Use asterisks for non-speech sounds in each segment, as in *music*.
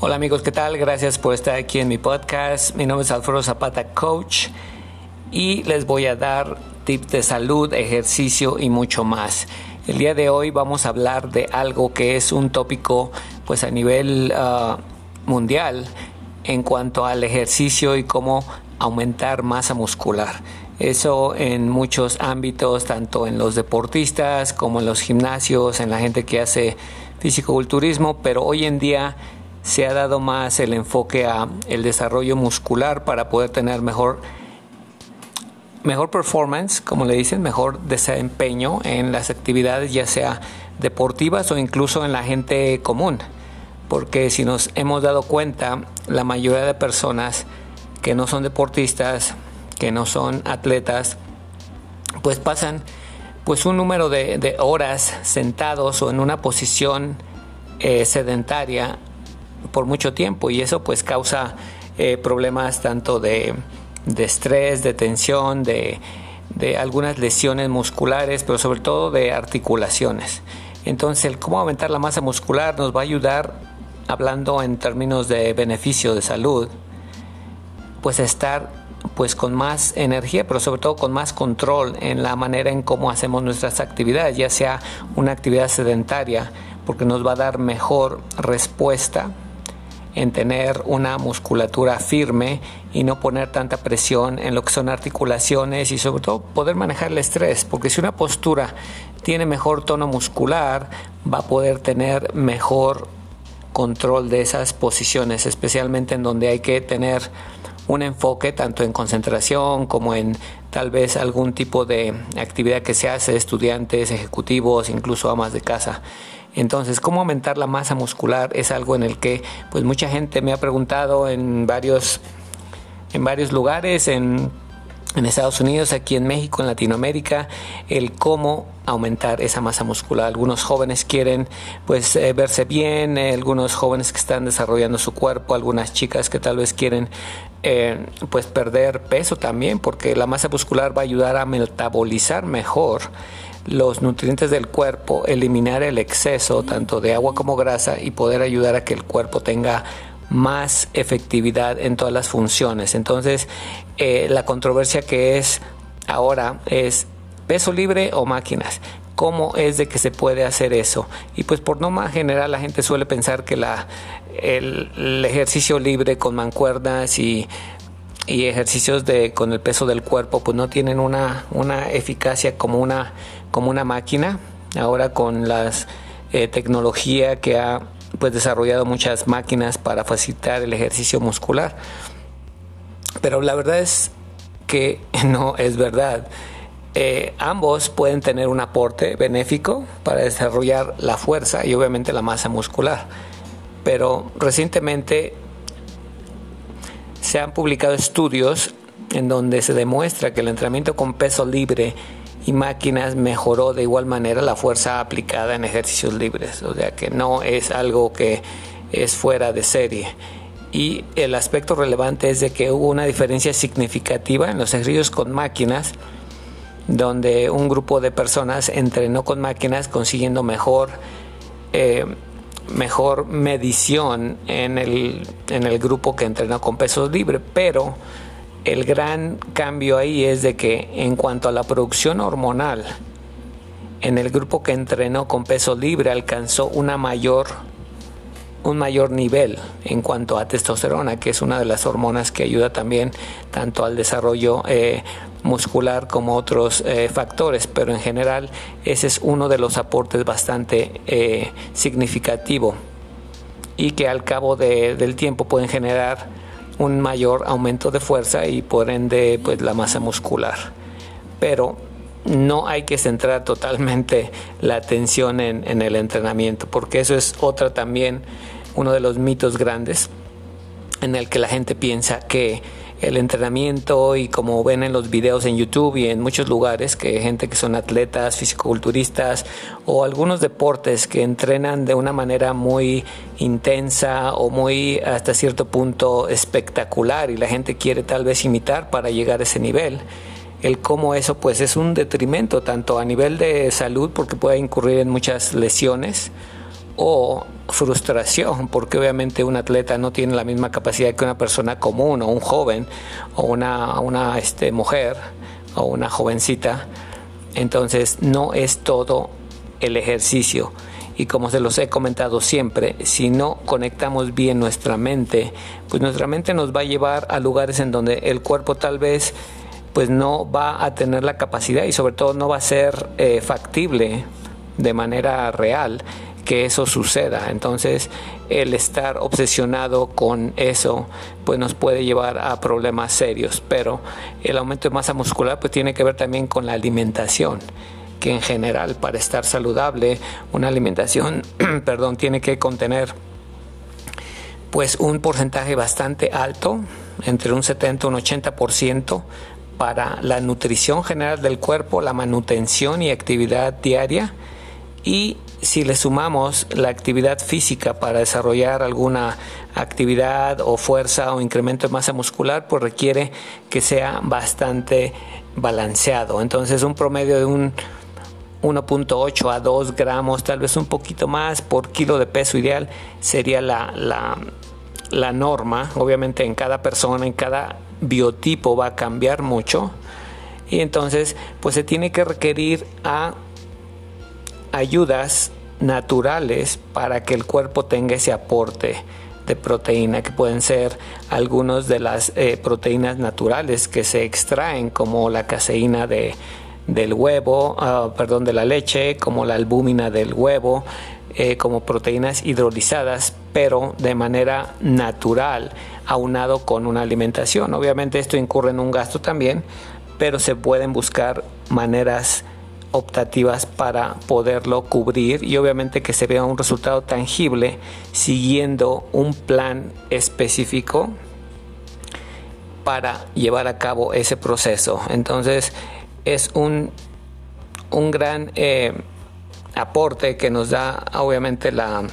Hola amigos, ¿qué tal? Gracias por estar aquí en mi podcast. Mi nombre es Alfredo Zapata, coach, y les voy a dar tips de salud, ejercicio y mucho más. El día de hoy vamos a hablar de algo que es un tópico pues a nivel uh, mundial en cuanto al ejercicio y cómo aumentar masa muscular. Eso en muchos ámbitos, tanto en los deportistas como en los gimnasios, en la gente que hace fisicoculturismo, pero hoy en día se ha dado más el enfoque a el desarrollo muscular para poder tener mejor mejor performance, como le dicen, mejor desempeño en las actividades ya sea deportivas o incluso en la gente común. Porque si nos hemos dado cuenta, la mayoría de personas que no son deportistas, que no son atletas, pues pasan pues un número de, horas sentados o en una posición eh, sedentaria por mucho tiempo y eso pues causa eh, problemas tanto de, estrés, de tensión, de, algunas lesiones musculares, pero sobre todo de articulaciones. Entonces, el cómo aumentar la masa muscular nos va a ayudar, hablando en términos de beneficio de salud, pues a estar pues con más energía, pero sobre todo con más control en la manera en cómo hacemos nuestras actividades, ya sea una actividad sedentaria, porque nos va a dar mejor respuesta en tener una musculatura firme y no poner tanta presión en lo que son articulaciones y sobre todo poder manejar el estrés, porque si una postura tiene mejor tono muscular, va a poder tener mejor control de esas posiciones, especialmente en donde hay que tener un enfoque tanto en concentración como en tal vez algún tipo de actividad que se hace, estudiantes, ejecutivos, incluso amas de casa. Entonces, ¿cómo aumentar la masa muscular? Es algo en el que pues mucha gente me ha preguntado en varios, en varios lugares, en, Estados Unidos, aquí en México, en Latinoamérica, el cómo aumentar esa masa muscular. Algunos jóvenes quieren pues eh, verse bien, eh, algunos jóvenes que están desarrollando su cuerpo, algunas chicas que tal vez quieren eh, pues perder peso también, porque la masa muscular va a ayudar a metabolizar mejor los nutrientes del cuerpo, eliminar el exceso tanto de agua como grasa y poder ayudar a que el cuerpo tenga más efectividad en todas las funciones. Entonces, eh, la controversia que es ahora es peso libre o máquinas. ¿Cómo es de que se puede hacer eso? Y pues por norma general la gente suele pensar que la, el, el ejercicio libre con mancuernas y y ejercicios de con el peso del cuerpo pues no tienen una, una eficacia como una como una máquina. Ahora con la eh, tecnología que ha pues desarrollado muchas máquinas para facilitar el ejercicio muscular. Pero la verdad es que *laughs* no es verdad. Eh, ambos pueden tener un aporte benéfico para desarrollar la fuerza y obviamente la masa muscular. Pero recientemente se han publicado estudios en donde se demuestra que el entrenamiento con peso libre y máquinas mejoró de igual manera la fuerza aplicada en ejercicios libres, o sea que no es algo que es fuera de serie. Y el aspecto relevante es de que hubo una diferencia significativa en los ejercicios con máquinas, donde un grupo de personas entrenó con máquinas consiguiendo mejor eh, mejor medición en el, en el grupo que entrenó con pesos libres, pero el gran cambio ahí es de que en cuanto a la producción hormonal, en el grupo que entrenó con peso libre alcanzó una mayor un mayor nivel en cuanto a testosterona, que es una de las hormonas que ayuda también tanto al desarrollo eh, muscular como otros eh, factores, pero en general ese es uno de los aportes bastante eh, significativo y que al cabo del tiempo pueden generar un mayor aumento de fuerza y por ende pues la masa muscular. Pero no hay que centrar totalmente la atención en, el entrenamiento, porque eso es otra también, uno de los mitos grandes en el que la gente piensa que el entrenamiento y como ven en los videos en YouTube y en muchos lugares que gente que son atletas, fisicoculturistas o algunos deportes que entrenan de una manera muy intensa o muy hasta cierto punto espectacular y la gente quiere tal vez imitar para llegar a ese nivel el cómo eso pues es un detrimento tanto a nivel de salud porque puede incurrir en muchas lesiones o frustración, porque obviamente un atleta no tiene la misma capacidad que una persona común o un joven o una, una este, mujer o una jovencita. Entonces no es todo el ejercicio. Y como se los he comentado siempre, si no conectamos bien nuestra mente, pues nuestra mente nos va a llevar a lugares en donde el cuerpo tal vez pues no va a tener la capacidad y sobre todo no va a ser eh, factible de manera real que eso suceda. Entonces, el estar obsesionado con eso, pues nos puede llevar a problemas serios. Pero el aumento de masa muscular, pues tiene que ver también con la alimentación que en general para estar saludable una alimentación, *clears throat* perdón, tiene que contener pues un porcentaje bastante alto, entre un 70 y un 80% para la nutrición general del cuerpo, la manutención y actividad diaria y si le sumamos la actividad física para desarrollar alguna actividad o fuerza o incremento de masa muscular, pues requiere que sea bastante balanceado. Entonces un promedio de un 1.8 a 2 gramos, tal vez un poquito más por kilo de peso ideal sería la, la, la norma. Obviamente en cada persona, en cada biotipo va a cambiar mucho. Y entonces pues se tiene que requerir a ayudas naturales para que el cuerpo tenga ese aporte de proteína que pueden ser algunas de las eh, proteínas naturales que se extraen como la caseína de, del huevo, ah, perdón, de la leche, como la albúmina del huevo, eh, como proteínas hidrolizadas, pero de manera natural, aunado con una alimentación. Obviamente esto incurre en un gasto también, pero se pueden buscar maneras optativas para poderlo cubrir y obviamente que se vea un resultado tangible siguiendo un plan específico para llevar a cabo ese proceso. Entonces es un, un gran eh, aporte que nos da obviamente la,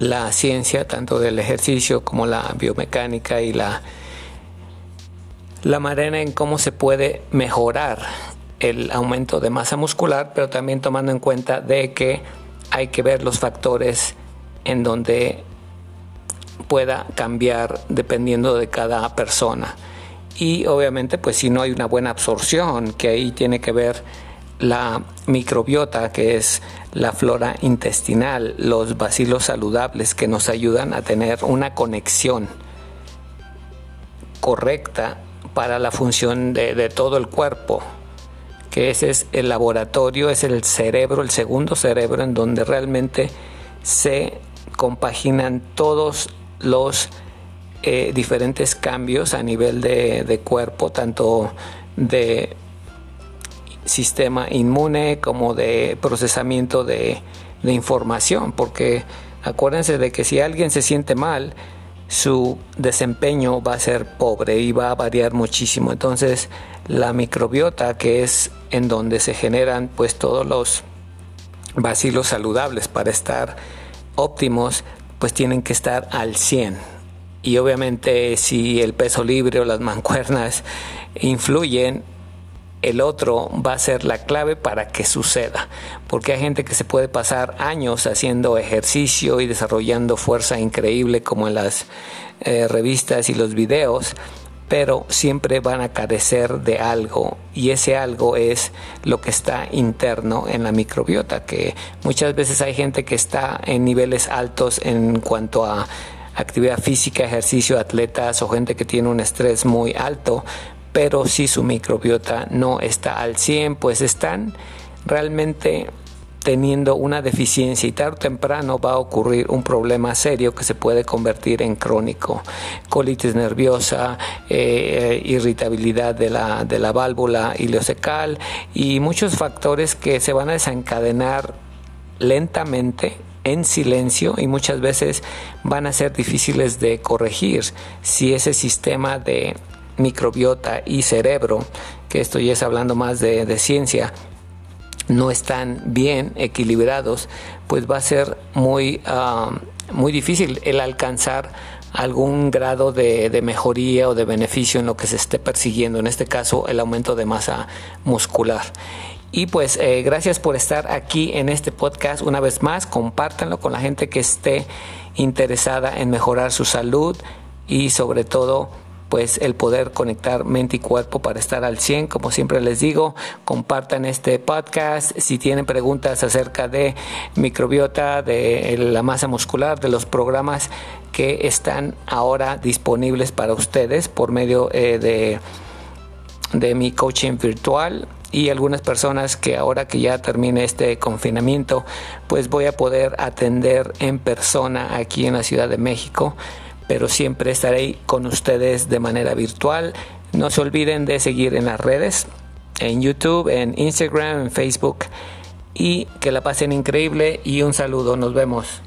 la ciencia, tanto del ejercicio como la biomecánica y la, la manera en cómo se puede mejorar el aumento de masa muscular, pero también tomando en cuenta de que hay que ver los factores en donde pueda cambiar dependiendo de cada persona. Y obviamente, pues si no hay una buena absorción, que ahí tiene que ver la microbiota, que es la flora intestinal, los bacilos saludables que nos ayudan a tener una conexión correcta para la función de, todo el cuerpo que ese es el laboratorio, es el cerebro, el segundo cerebro en donde realmente se compaginan todos los eh, diferentes cambios a nivel de, cuerpo, tanto de sistema inmune como de procesamiento de, información, porque acuérdense de que si alguien se siente mal, su desempeño va a ser pobre y va a variar muchísimo. Entonces, la microbiota, que es en donde se generan pues todos los bacilos saludables para estar óptimos, pues tienen que estar al 100. Y obviamente si el peso libre o las mancuernas *laughs* influyen, el otro va a ser la clave para que suceda. Porque hay gente que se puede pasar años haciendo ejercicio y desarrollando fuerza increíble como en las eh, revistas y los videos, pero siempre van a carecer de algo y ese algo es lo que está interno en la microbiota, que muchas veces hay gente que está en niveles altos en cuanto a actividad física, ejercicio, atletas o gente que tiene un estrés muy alto, pero si su microbiota no está al 100, pues están realmente teniendo una deficiencia y tarde o temprano va a ocurrir un problema serio que se puede convertir en crónico. Colitis nerviosa, eh, irritabilidad de la, de la válvula ileocecal y muchos factores que se van a desencadenar lentamente en silencio y muchas veces van a ser difíciles de corregir si ese sistema de microbiota y cerebro, que esto ya es hablando más de, de ciencia, no están bien equilibrados, pues va a ser muy, ah, muy difícil el alcanzar algún grado de, de, mejoría o de beneficio en lo que se esté persiguiendo, en este caso el aumento de masa muscular. Y pues eh, gracias por estar aquí en este podcast una vez más. Compártanlo con la gente que esté interesada en mejorar su salud y sobre todo pues el poder conectar mente y cuerpo para estar al 100, como siempre les digo, compartan este podcast, si tienen preguntas acerca de microbiota, de la masa muscular, de los programas que están ahora disponibles para ustedes por medio eh, de, de mi coaching virtual y algunas personas que ahora que ya termine este confinamiento, pues voy a poder atender en persona aquí en la Ciudad de México pero siempre estaré con ustedes de manera virtual. No se olviden de seguir en las redes, en YouTube, en Instagram, en Facebook y que la pasen increíble y un saludo, nos vemos.